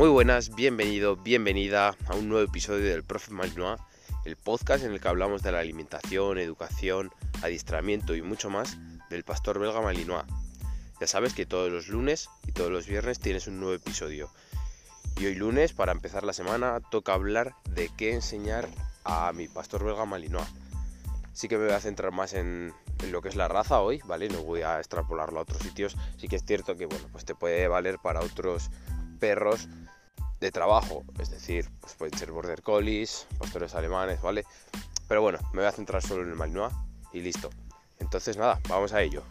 Muy buenas, bienvenido, bienvenida a un nuevo episodio del Profe Malinois, el podcast en el que hablamos de la alimentación, educación, adiestramiento y mucho más del pastor belga Malinois. Ya sabes que todos los lunes y todos los viernes tienes un nuevo episodio. Y hoy lunes, para empezar la semana, toca hablar de qué enseñar a mi pastor belga Malinois. Sí que me voy a centrar más en, en lo que es la raza hoy, ¿vale? No voy a extrapolarlo a otros sitios. Sí que es cierto que, bueno, pues te puede valer para otros perros de trabajo, es decir, pues pueden ser border collies, pastores alemanes, ¿vale? Pero bueno, me voy a centrar solo en el Malinois y listo. Entonces nada, vamos a ello.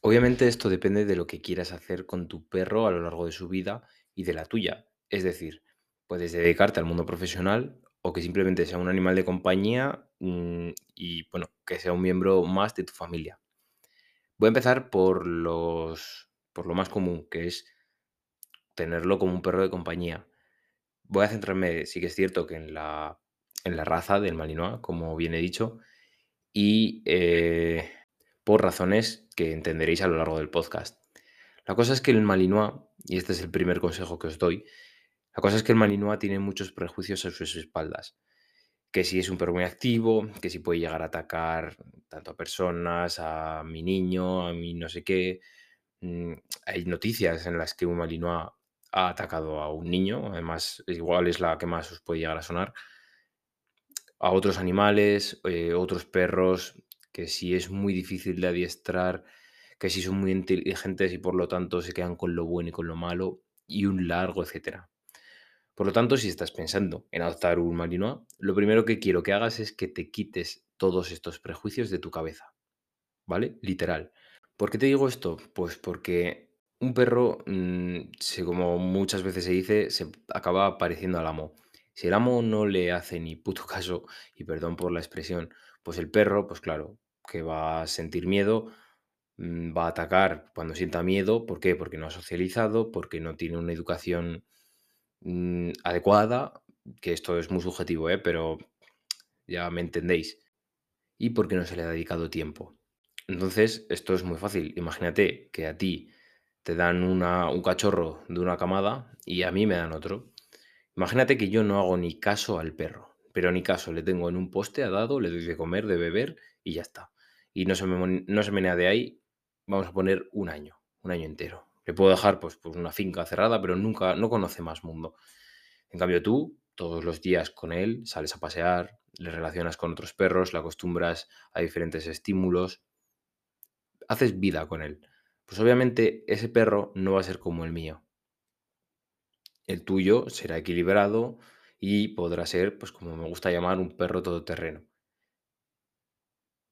Obviamente esto depende de lo que quieras hacer con tu perro a lo largo de su vida y de la tuya. Es decir, puedes dedicarte al mundo profesional o que simplemente sea un animal de compañía mm, y bueno, que sea un miembro más de tu familia. Voy a empezar por los por lo más común, que es tenerlo como un perro de compañía. Voy a centrarme, sí que es cierto, que en la, en la raza del Malinois, como bien he dicho, y eh, por razones que entenderéis a lo largo del podcast. La cosa es que el Malinois, y este es el primer consejo que os doy, la cosa es que el Malinois tiene muchos prejuicios a sus espaldas. Que si es un perro muy activo, que si puede llegar a atacar tanto a personas, a mi niño, a mi no sé qué, Mm, hay noticias en las que un Malinois ha atacado a un niño, además igual es la que más os puede llegar a sonar, a otros animales, eh, otros perros, que si es muy difícil de adiestrar, que si son muy inteligentes y por lo tanto se quedan con lo bueno y con lo malo, y un largo etcétera. Por lo tanto, si estás pensando en adoptar un Malinois, lo primero que quiero que hagas es que te quites todos estos prejuicios de tu cabeza. ¿Vale? Literal. ¿Por qué te digo esto? Pues porque un perro, mm, como muchas veces se dice, se acaba pareciendo al amo. Si el amo no le hace ni puto caso, y perdón por la expresión, pues el perro, pues claro, que va a sentir miedo, mm, va a atacar cuando sienta miedo. ¿Por qué? Porque no ha socializado, porque no tiene una educación mm, adecuada, que esto es muy subjetivo, ¿eh? pero ya me entendéis, y porque no se le ha dedicado tiempo. Entonces, esto es muy fácil. Imagínate que a ti te dan un cachorro de una camada y a mí me dan otro. Imagínate que yo no hago ni caso al perro, pero ni caso, le tengo en un poste a dado, le doy de comer, de beber y ya está. Y no se, me, no se menea de ahí, vamos a poner un año, un año entero. Le puedo dejar pues, pues una finca cerrada, pero nunca, no conoce más mundo. En cambio tú, todos los días con él, sales a pasear, le relacionas con otros perros, le acostumbras a diferentes estímulos, haces vida con él. Pues obviamente ese perro no va a ser como el mío. El tuyo será equilibrado y podrá ser, pues como me gusta llamar, un perro todoterreno.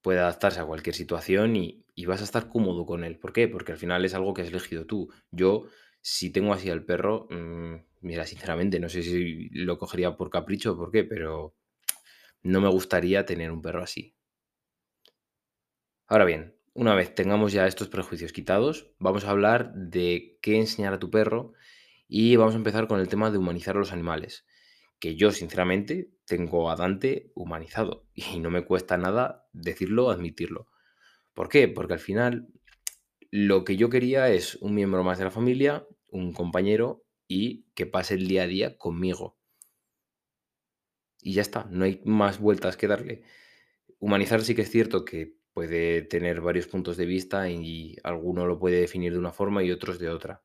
Puede adaptarse a cualquier situación y, vas a estar cómodo con él. ¿Por qué? Porque al final es algo que has elegido tú. Yo, si tengo así al perro, mm, mira, sinceramente, no sé si lo cogería por capricho o por qué, pero no me gustaría tener un perro así. Ahora bien, una vez tengamos ya estos prejuicios quitados, vamos a hablar de qué enseñar a tu perro y vamos a empezar con el tema de humanizar a los animales, que yo sinceramente tengo a Dante humanizado y no me cuesta nada decirlo, admitirlo. ¿Por qué? Porque al final lo que yo quería es un miembro más de la familia, un compañero y que pase el día a día conmigo. Y ya está, no hay más vueltas que darle. Humanizar sí que es cierto que puede tener varios puntos de vista y alguno lo puede definir de una forma y otros de otra.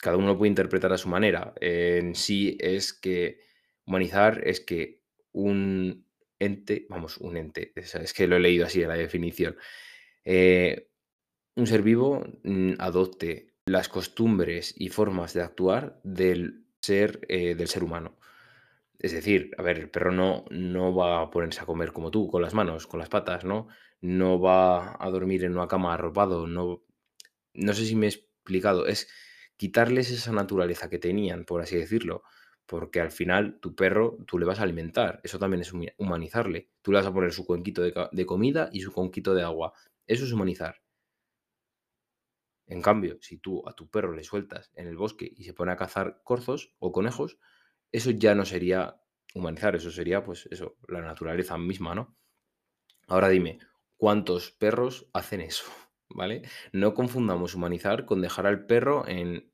Cada uno lo puede interpretar a su manera. En sí es que humanizar es que un ente, vamos, un ente, es que lo he leído así en la definición, eh, un ser vivo mm, adopte las costumbres y formas de actuar del ser, eh, del ser humano. Es decir, a ver, el perro no, no va a ponerse a comer como tú, con las manos, con las patas, ¿no? No va a dormir en una cama arropado, no, no sé si me he explicado, es quitarles esa naturaleza que tenían, por así decirlo, porque al final tu perro tú le vas a alimentar, eso también es humanizarle, tú le vas a poner su cuenquito de, comida y su conquito de agua, eso es humanizar. En cambio, si tú a tu perro le sueltas en el bosque y se pone a cazar corzos o conejos, eso ya no sería humanizar, eso sería, pues eso, la naturaleza misma, ¿no? Ahora dime, ¿cuántos perros hacen eso? ¿Vale? No confundamos humanizar con dejar al perro en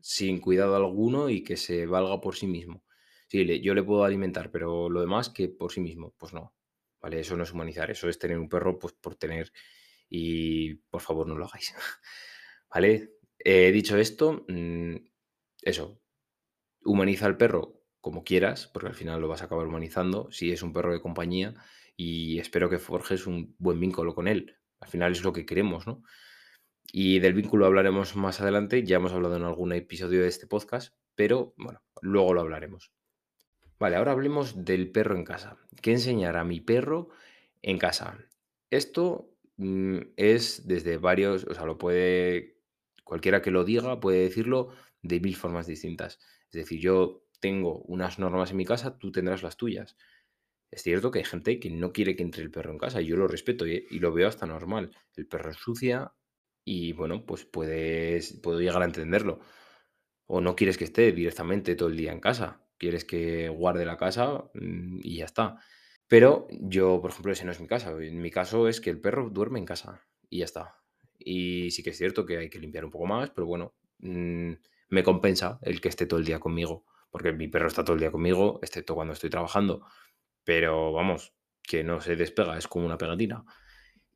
sin cuidado alguno y que se valga por sí mismo. Sí, yo le puedo alimentar, pero lo demás que por sí mismo, pues no. ¿Vale? Eso no es humanizar, eso es tener un perro pues por tener y por favor no lo hagáis. ¿Vale? Eh, dicho esto, mm, eso, humaniza al perro como quieras, porque al final lo vas a acabar humanizando, si es un perro de compañía y espero que forjes un buen vínculo con él. Al final es lo que queremos, ¿no? Y del vínculo hablaremos más adelante, ya hemos hablado en algún episodio de este podcast, pero bueno, luego lo hablaremos. Vale, ahora hablemos del perro en casa. ¿Qué enseñar a mi perro en casa? Esto mm, es desde varios, o sea, lo puede, cualquiera que lo diga puede decirlo de mil formas distintas. Es decir, yo tengo unas normas en mi casa, tú tendrás las tuyas. Es cierto que hay gente que no quiere que entre el perro en casa, y yo lo respeto ¿eh? y lo veo hasta normal. El perro ensucia y bueno, pues puedes, puedo llegar a entenderlo. O no quieres que esté directamente todo el día en casa, quieres que guarde la casa mm, y ya está. Pero yo, por ejemplo, ese no es mi caso. En mi caso es que el perro duerme en casa y ya está. Y sí que es cierto que hay que limpiar un poco más, pero bueno, mm, me compensa el que esté todo el día conmigo, porque mi perro está todo el día conmigo, excepto cuando estoy trabajando. Pero vamos, que no se despega, es como una pegatina.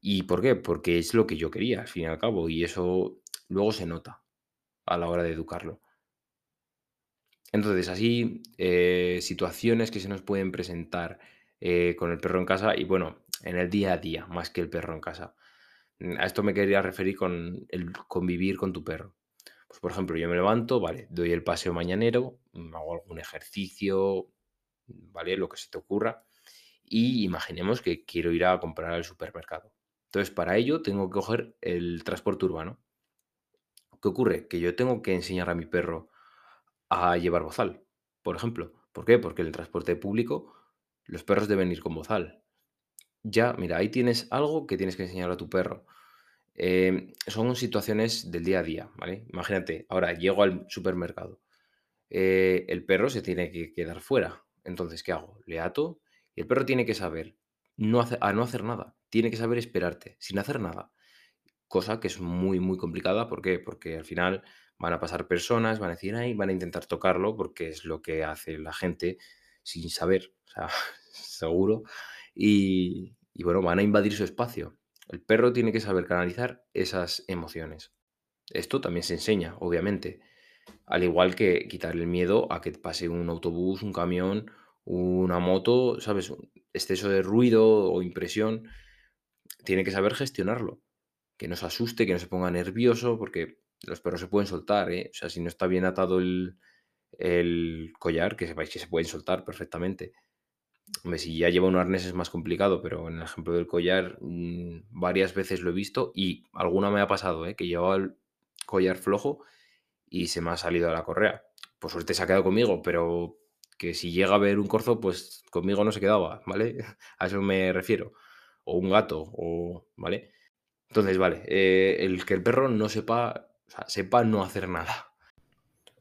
¿Y por qué? Porque es lo que yo quería, al fin y al cabo, y eso luego se nota a la hora de educarlo. Entonces, así, eh, situaciones que se nos pueden presentar eh, con el perro en casa y bueno, en el día a día, más que el perro en casa. Mm, A esto me quería referir con el convivir con tu perro. Pues, por ejemplo, yo me levanto, vale, doy el paseo mañanero, mm, hago algún ejercicio, ¿vale? Lo que se te ocurra. Y imaginemos que quiero ir a comprar al supermercado. Entonces, para ello tengo que coger el transporte urbano. ¿Qué ocurre? Que yo tengo que enseñar a mi perro a llevar bozal, por ejemplo. ¿Por qué? Porque en el transporte público los perros deben ir con bozal. Ya, mira, ahí tienes algo que tienes que enseñar a tu perro. Em, son situaciones del día a día, ¿vale? Imagínate, ahora llego al supermercado. eh, el perro se tiene que quedar fuera. Entonces, ¿qué hago? Le ato y el perro tiene que saber no a no hacer nada. Tiene que saber esperarte, sin hacer nada. Cosa que es muy, muy complicada. ¿Por qué? Porque al final van a pasar personas, van a decir, ay, van a intentar tocarlo, porque es lo que hace la gente sin saber, o sea, seguro. Y, y bueno, van a invadir su espacio. El perro tiene que saber canalizar esas emociones. Esto también se enseña, obviamente. Al igual que quitarle el miedo a que pase un autobús, un camión, una moto, ¿sabes? Exceso de ruido o impresión. Tiene que saber gestionarlo que no se asuste, que no se ponga nervioso, porque los perros se pueden soltar, ¿eh? O sea, si no está bien atado el, el collar, que sepáis que se pueden soltar perfectamente. Hombre, si ya lleva un arnés es más complicado, pero en el ejemplo del collar, mm, varias veces lo he visto y alguna me ha pasado, ¿eh? Que llevaba el collar flojo y se me ha salido a la correa. Por suerte se ha quedado conmigo, pero que si llega a ver un corzo, pues conmigo no se quedaba, ¿vale? A eso me refiero. O un gato, o, ¿vale? Entonces, vale, eh, el que el perro no sepa, o sea, sepa no hacer nada.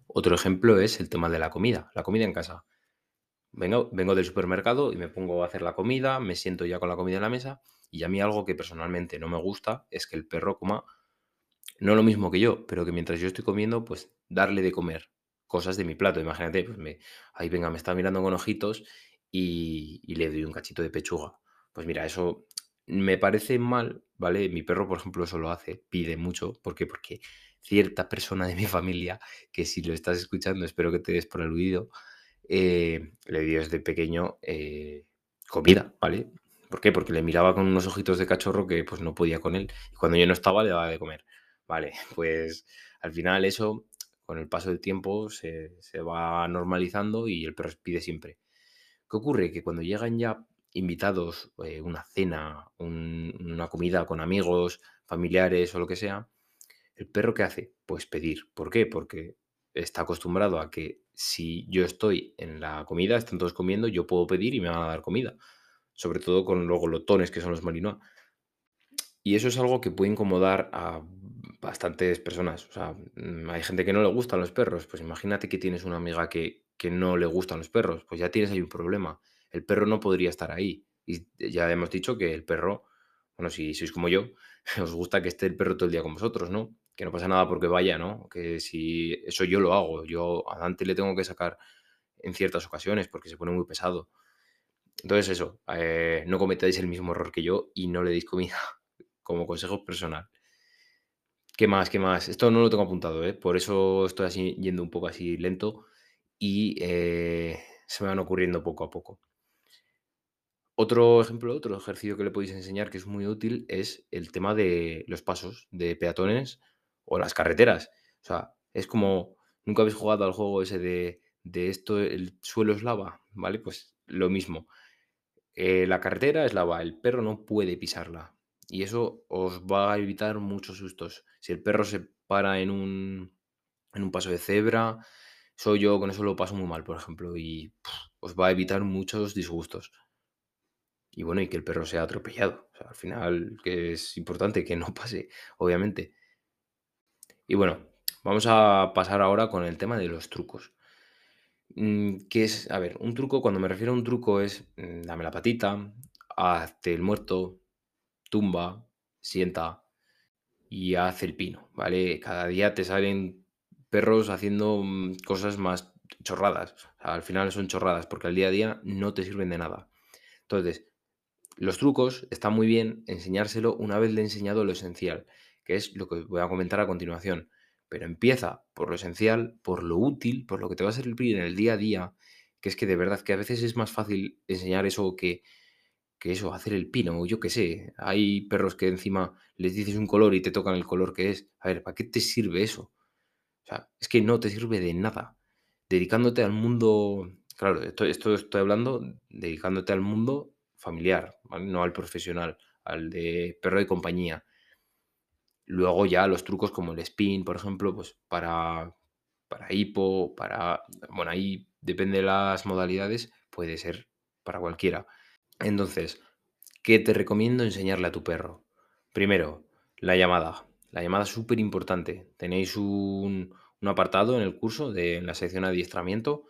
Otro ejemplo es el tema de la comida, la comida en casa. Vengo, vengo del supermercado y me pongo a hacer la comida, me siento ya con la comida en la mesa y a mí algo que personalmente no me gusta es que el perro coma no lo mismo que yo, pero que mientras yo estoy comiendo, pues darle de comer cosas de mi plato. Imagínate, pues me, ahí venga, me está mirando con ojitos y, le doy un cachito de pechuga. Pues mira, eso me parece mal, ¿vale? Mi perro, por ejemplo, eso lo hace, pide mucho. ¿Por qué? Porque cierta persona de mi familia, que si lo estás escuchando, espero que te des por aludido, eh, le dio desde pequeño eh, comida, ¿vale? ¿Por qué? Porque le miraba con unos ojitos de cachorro que pues no podía con él. Y cuando yo no estaba, le daba de comer. Vale, pues al final eso, con el paso del tiempo, se, se va normalizando y el perro pide siempre. ¿Qué ocurre? Que cuando llegan ya invitados, eh, una cena, un- una comida con amigos, familiares o lo que sea, ¿el perro qué hace? Pues pedir. ¿Por qué? Porque está acostumbrado a que si yo estoy en la comida, están todos comiendo, yo puedo pedir y me van a dar comida. Sobre todo con los glotones que son los malinois. Y eso es algo que puede incomodar a bastantes personas. O sea, mm, hay gente que no le gustan los perros. Pues imagínate que tienes una amiga que, que no le gustan los perros. Pues ya tienes ahí un problema. El perro no podría estar ahí. Y ya hemos dicho que el perro, bueno, si sois como yo, os gusta que esté el perro todo el día con vosotros, ¿no? Que no pasa nada porque vaya, ¿no? Que si eso yo lo hago, yo a Dante le tengo que sacar en ciertas ocasiones porque se pone muy pesado. Entonces eso, eh, no cometáis el mismo error que yo y no le deis comida como consejo personal. ¿Qué más? ¿Qué más? Esto no lo tengo apuntado, ¿eh? Por eso estoy así yendo un poco así lento y eh, se me van ocurriendo poco a poco. Otro ejemplo, otro ejercicio que le podéis enseñar que es muy útil es el tema de los pasos de peatones o las carreteras. O sea, es como, nunca habéis jugado al juego ese de, de esto, el suelo es lava, ¿vale? Pues lo mismo. Eh, la carretera es lava, el perro no puede pisarla. Y eso os va a evitar muchos sustos. Si el perro se para en un, en un paso de cebra, soy yo con eso lo paso muy mal, por ejemplo, y os va a evitar muchos disgustos. Y bueno, y que el perro sea atropellado. Al final, que es importante que no pase, obviamente. Y bueno, vamos a pasar ahora con el tema de los trucos. Mm, ¿Qué es? A ver, un truco, cuando me refiero a un truco es mm, dame la patita, hazte el muerto, tumba, sienta y haz el pino, ¿vale? Cada día te salen perros haciendo mm, cosas más chorradas. Al final son chorradas porque al día a día no te sirven de nada. Entonces, los trucos están muy bien enseñárselo una vez le he enseñado lo esencial, que es lo que voy a comentar a continuación. Pero empieza por lo esencial, por lo útil, por lo que te va a servir en el día a día, que es que de verdad que a veces es más fácil enseñar eso que, que eso, hacer el pino, yo qué sé. Hay perros que encima les dices un color y te tocan el color que es. A ver, ¿para qué te sirve eso? O sea, es que no te sirve de nada. Dedicándote al mundo, claro, esto, esto estoy hablando, dedicándote al mundo familiar, no al profesional, al de perro de compañía. Luego ya los trucos como el spin, por ejemplo, pues para, para hipo, para... Bueno, ahí depende de las modalidades, puede ser para cualquiera. Entonces, ¿qué te recomiendo enseñarle a tu perro? Primero, la llamada. La llamada es súper importante. Tenéis un, apartado en el curso, de, en la sección adiestramiento.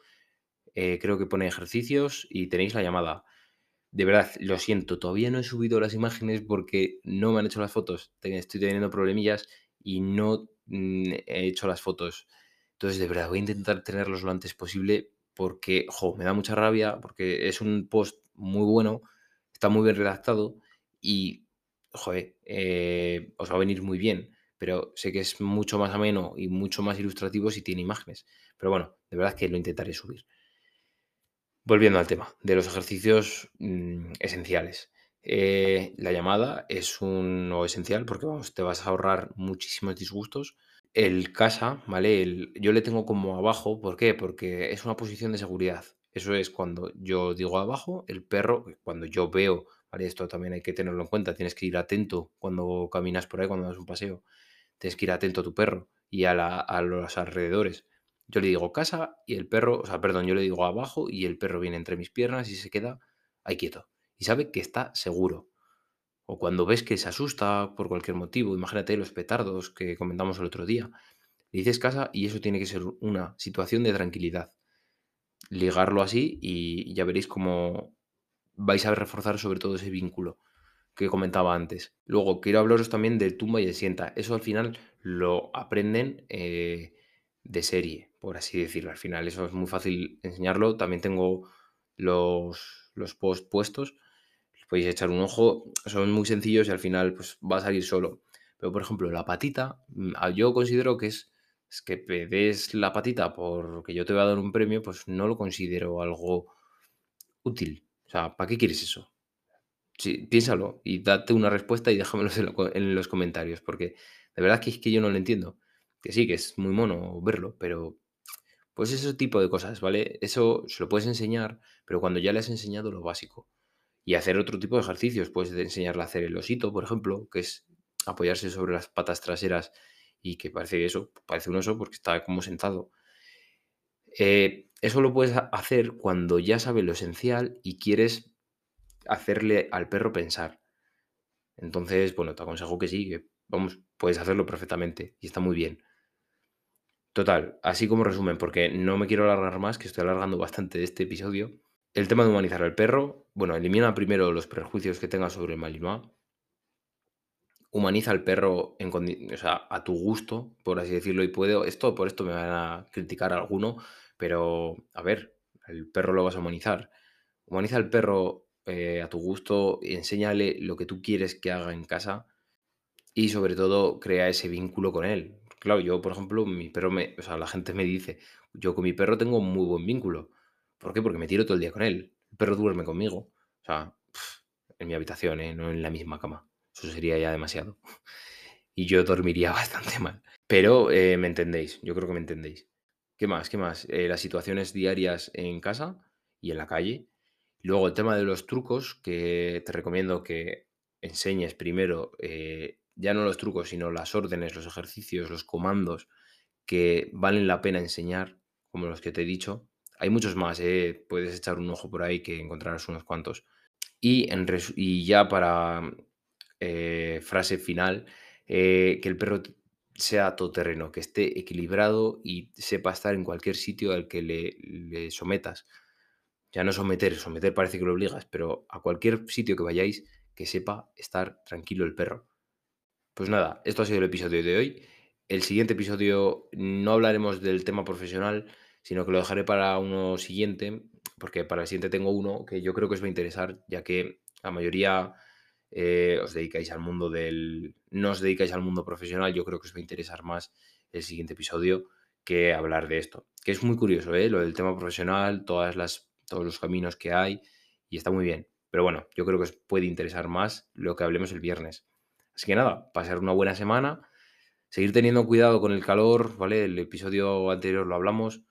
Eh, creo que pone ejercicios y tenéis la llamada. De verdad, lo siento, todavía no he subido las imágenes porque no me han hecho las fotos. Estoy teniendo problemillas y no mm, he hecho las fotos. Entonces, de verdad, voy a intentar tenerlos lo antes posible porque, jo, me da mucha rabia, porque es un post muy bueno, está muy bien redactado y, joder, eh, os va a venir muy bien. Pero sé que es mucho más ameno y mucho más ilustrativo si tiene imágenes. Pero bueno, de verdad que lo intentaré subir. Volviendo al tema de los ejercicios mm, esenciales. Eh, la llamada es uno esencial porque vamos, te vas a ahorrar muchísimos disgustos. El casa, ¿vale? yo le tengo como abajo, ¿por qué? Porque es una posición de seguridad. Eso es cuando yo digo abajo, el perro, cuando yo veo, ¿vale? Esto también hay que tenerlo en cuenta, tienes que ir atento cuando caminas por ahí, cuando das un paseo, tienes que ir atento a tu perro y a, a los alrededores. Yo le digo casa y el perro, o sea, perdón, yo le digo abajo y el perro viene entre mis piernas y se queda ahí quieto. Y sabe que está seguro. O cuando ves que se asusta por cualquier motivo, imagínate los petardos que comentamos el otro día. Le dices casa y eso tiene que ser una situación de tranquilidad. Ligarlo así y ya veréis cómo vais a reforzar sobre todo ese vínculo que comentaba antes. Luego, quiero hablaros también del tumba y el sienta. Eso al final lo aprenden eh, de serie, por así decirlo. Al final, eso es muy fácil enseñarlo. También tengo los, los posts puestos. podéis echar un ojo. Son muy sencillos y al final pues, va a salir solo. Pero, por ejemplo, la patita, mm, yo considero que es, es que des la patita porque yo te voy a dar un premio, pues no lo considero algo útil. O sea, ¿para qué quieres eso? Sí, piénsalo y date una respuesta y déjamelo en los comentarios, porque de verdad que es que yo no lo entiendo que sí, que es muy mono verlo, pero pues ese tipo de cosas, ¿vale? Eso se lo puedes enseñar, pero cuando ya le has enseñado lo básico. Y hacer otro tipo de ejercicios, puedes enseñarle a hacer el osito, por ejemplo, que es apoyarse sobre las patas traseras y que parece eso, parece un oso porque está como sentado. Eh, eso lo puedes hacer cuando ya sabes lo esencial y quieres hacerle al perro pensar. Entonces, bueno, te aconsejo que sí, que vamos, puedes hacerlo perfectamente y está muy bien. Total, así como resumen, porque no me quiero alargar más, que estoy alargando bastante este episodio. El tema de humanizar al perro, bueno, elimina primero los prejuicios que tengas sobre el Malinois. Humaniza al perro en o sea, a tu gusto, por así decirlo, y puedo, esto por esto me van a criticar alguno, pero a ver, el perro lo vas a humanizar. Humaniza al perro eh, a tu gusto, enséñale lo que tú quieres que haga en casa y sobre todo crea ese vínculo con él. Claro, yo, por ejemplo, mi perro me, o sea, la gente me dice, yo con mi perro tengo un muy buen vínculo. ¿Por qué? Porque me tiro todo el día con él. El perro duerme conmigo. O sea, en mi habitación, ¿eh? no en la misma cama. Eso sería ya demasiado. Y yo dormiría bastante mal. Pero eh, me entendéis, yo creo que me entendéis. ¿Qué más? ¿Qué más? Eh, las situaciones diarias en casa y en la calle. Luego el tema de los trucos, que te recomiendo que enseñes primero, eh, ya no los trucos, sino las órdenes, los ejercicios, los comandos que valen la pena enseñar, como los que te he dicho. Hay muchos más, puedes echar un ojo por ahí que encontrarás unos cuantos. Y, en y ya para eh, frase final, eh, que el perro sea todoterreno, que esté equilibrado y sepa estar en cualquier sitio al que le, le sometas. Ya no someter, someter parece que lo obligas, pero a cualquier sitio que vayáis, que sepa estar tranquilo el perro. Pues nada, esto ha sido el episodio de hoy. El siguiente episodio no hablaremos del tema profesional, sino que lo dejaré para uno siguiente, porque para el siguiente tengo uno que yo creo que os va a interesar, ya que la mayoría eh, os dedicáis al mundo del... no os dedicáis al mundo profesional, yo creo que os va a interesar más el siguiente episodio que hablar de esto. Que es muy curioso, ¿eh? Lo del tema profesional, todas las, todos los caminos que hay, y está muy bien. Pero bueno, yo creo que os puede interesar más lo que hablemos el viernes. Así que nada, pasar una buena semana, seguir teniendo cuidado con el calor, ¿vale? El episodio anterior lo hablamos,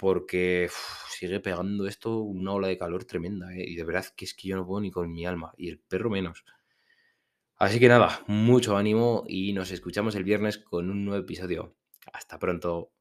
porque sigue pegando esto una ola de calor tremenda, ¿eh? Y de verdad que es que yo no puedo ni con mi alma, y el perro menos. Así que nada, mucho ánimo y nos escuchamos el viernes con un nuevo episodio. Hasta pronto.